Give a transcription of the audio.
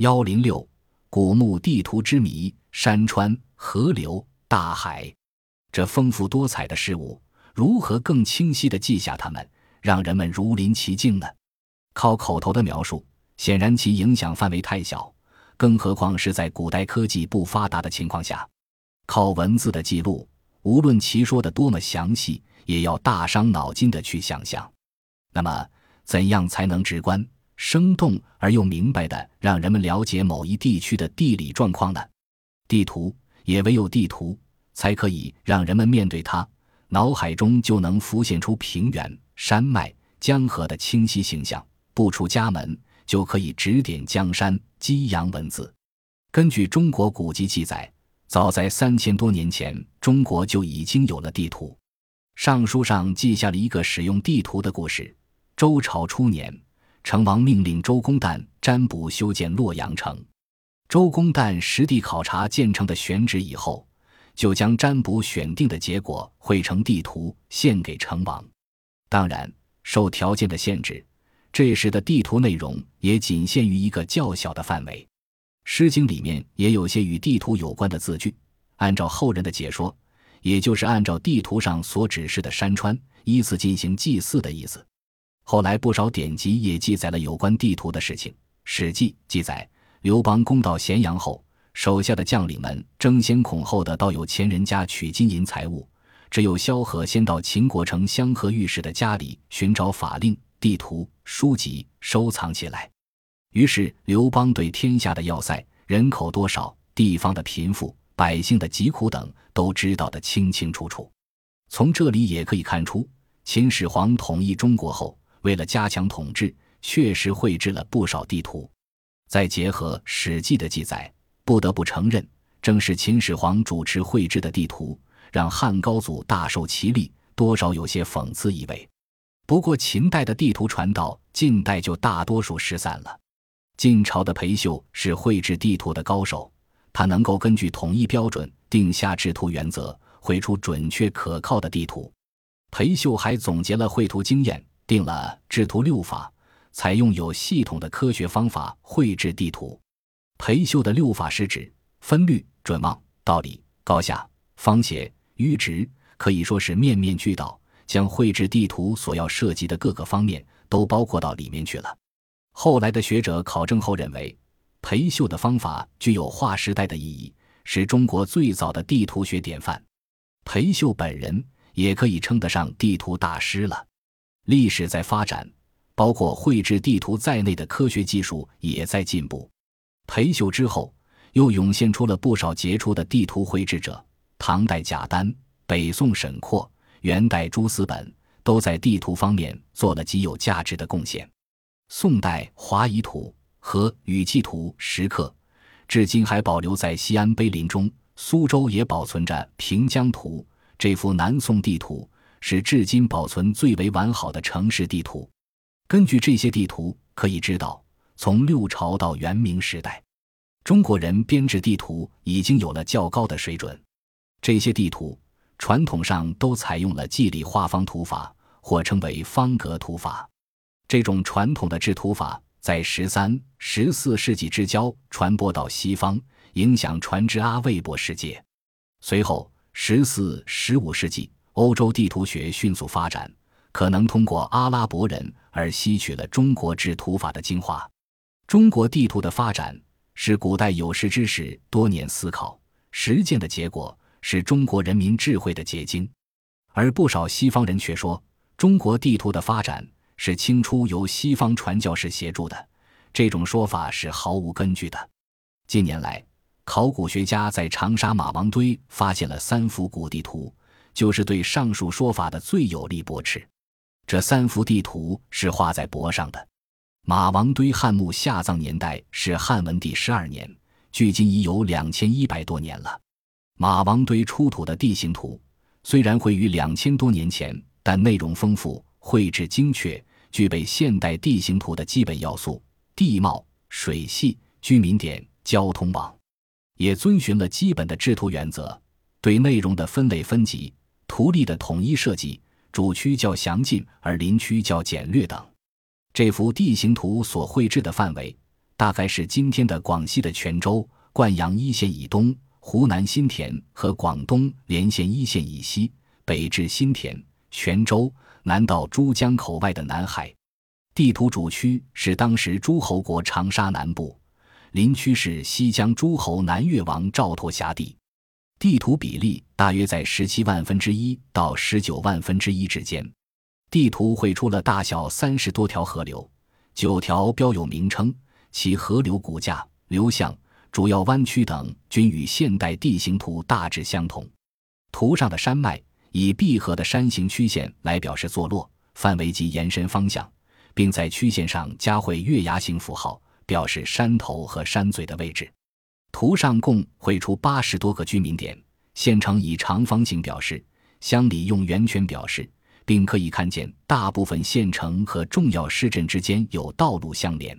幺零六古墓地图之谜：山川、河流、大海，这丰富多彩的事物，如何更清晰地记下它们，让人们如临其境呢？靠口头的描述，显然其影响范围太小，更何况是在古代科技不发达的情况下，靠文字的记录，无论其说的多么详细，也要大伤脑筋的去想象。那么，怎样才能直观？生动而又明白的让人们了解某一地区的地理状况呢？地图也唯有地图才可以让人们面对它，脑海中就能浮现出平原、山脉、江河的清晰形象。不出家门就可以指点江山，激扬文字。根据中国古籍记载，早在三千多年前，中国就已经有了地图。《尚书》上记下了一个使用地图的故事：周朝初年。成王命令周公旦占卜修建洛阳城。周公旦实地考察建成的选址以后，就将占卜选定的结果绘成地图献给成王。当然，受条件的限制，这时的地图内容也仅限于一个较小的范围。《诗经》里面也有些与地图有关的字句。按照后人的解说，也就是按照地图上所指示的山川，依次进行祭祀的意思。后来不少典籍也记载了有关地图的事情。《史记》记载，刘邦攻到咸阳后，手下的将领们争先恐后的到有钱人家取金银财物，只有萧何先到秦国城香河御史的家里寻找法令、地图、书籍，收藏起来。于是刘邦对天下的要塞、人口多少、地方的贫富、百姓的疾苦等，都知道得清清楚楚。从这里也可以看出，秦始皇统一中国后。为了加强统治，确实绘制了不少地图。再结合《史记》的记载，不得不承认，正是秦始皇主持绘制的地图，让汉高祖大受其利，多少有些讽刺意味。不过，秦代的地图传到晋代就大多数失散了。晋朝的裴秀是绘制地图的高手，他能够根据统一标准定下制图原则，绘出准确可靠的地图。裴秀还总结了绘图经验。定了制图六法，采用有系统的科学方法绘制地图。裴秀的六法是指分律、准望、道理、高下、方斜、迂直，可以说是面面俱到，将绘制地图所要涉及的各个方面都包括到里面去了。后来的学者考证后认为，裴秀的方法具有划时代的意义，是中国最早的地图学典范。裴秀本人也可以称得上地图大师了。历史在发展，包括绘制地图在内的科学技术也在进步。裴秀之后，又涌现出了不少杰出的地图绘制者。唐代贾丹、北宋沈括、元代朱思本都在地图方面做了极有价值的贡献。宋代华夷图和雨季图石刻，至今还保留在西安碑林中。苏州也保存着平江图这幅南宋地图。是至今保存最为完好的城市地图。根据这些地图可以知道，从六朝到元明时代，中国人编制地图已经有了较高的水准。这些地图传统上都采用了计里画方图法，或称为方格图法。这种传统的制图法在十三、十四世纪之交传播到西方，影响传至阿魏博世界。随后，十四、十五世纪。欧洲地图学迅速发展，可能通过阿拉伯人而吸取了中国制图法的精华。中国地图的发展是古代有识之士多年思考实践的结果，是中国人民智慧的结晶。而不少西方人却说，中国地图的发展是清初由西方传教士协助的，这种说法是毫无根据的。近年来，考古学家在长沙马王堆发现了三幅古地图。就是对上述说法的最有力驳斥。这三幅地图是画在帛上的。马王堆汉墓下葬年代是汉文帝十二年，距今已有两千一百多年了。马王堆出土的地形图虽然绘于两千多年前，但内容丰富，绘制精确，具备现代地形图的基本要素：地貌、水系、居民点、交通网，也遵循了基本的制图原则，对内容的分类分级。图例的统一设计，主区较详尽，而邻区较简略等。这幅地形图所绘制的范围，大概是今天的广西的全州、灌阳一线以东、湖南新田和广东连县一线以西，北至新田、全州，南到珠江口外的南海。地图主区是当时诸侯国长沙南部，林区是西江诸侯南越王赵佗辖地。地图比例大约在十七万分之一到十九万分之一之间。地图绘出了大小三十多条河流，九条标有名称，其河流骨架、流向、主要弯曲等均与现代地形图大致相同。图上的山脉以闭合的山形曲线来表示坐落范围及延伸方向，并在曲线上加绘月牙形符号，表示山头和山嘴的位置。图上共绘出八十多个居民点，县城以长方形表示，乡里用圆圈表示，并可以看见大部分县城和重要市镇之间有道路相连。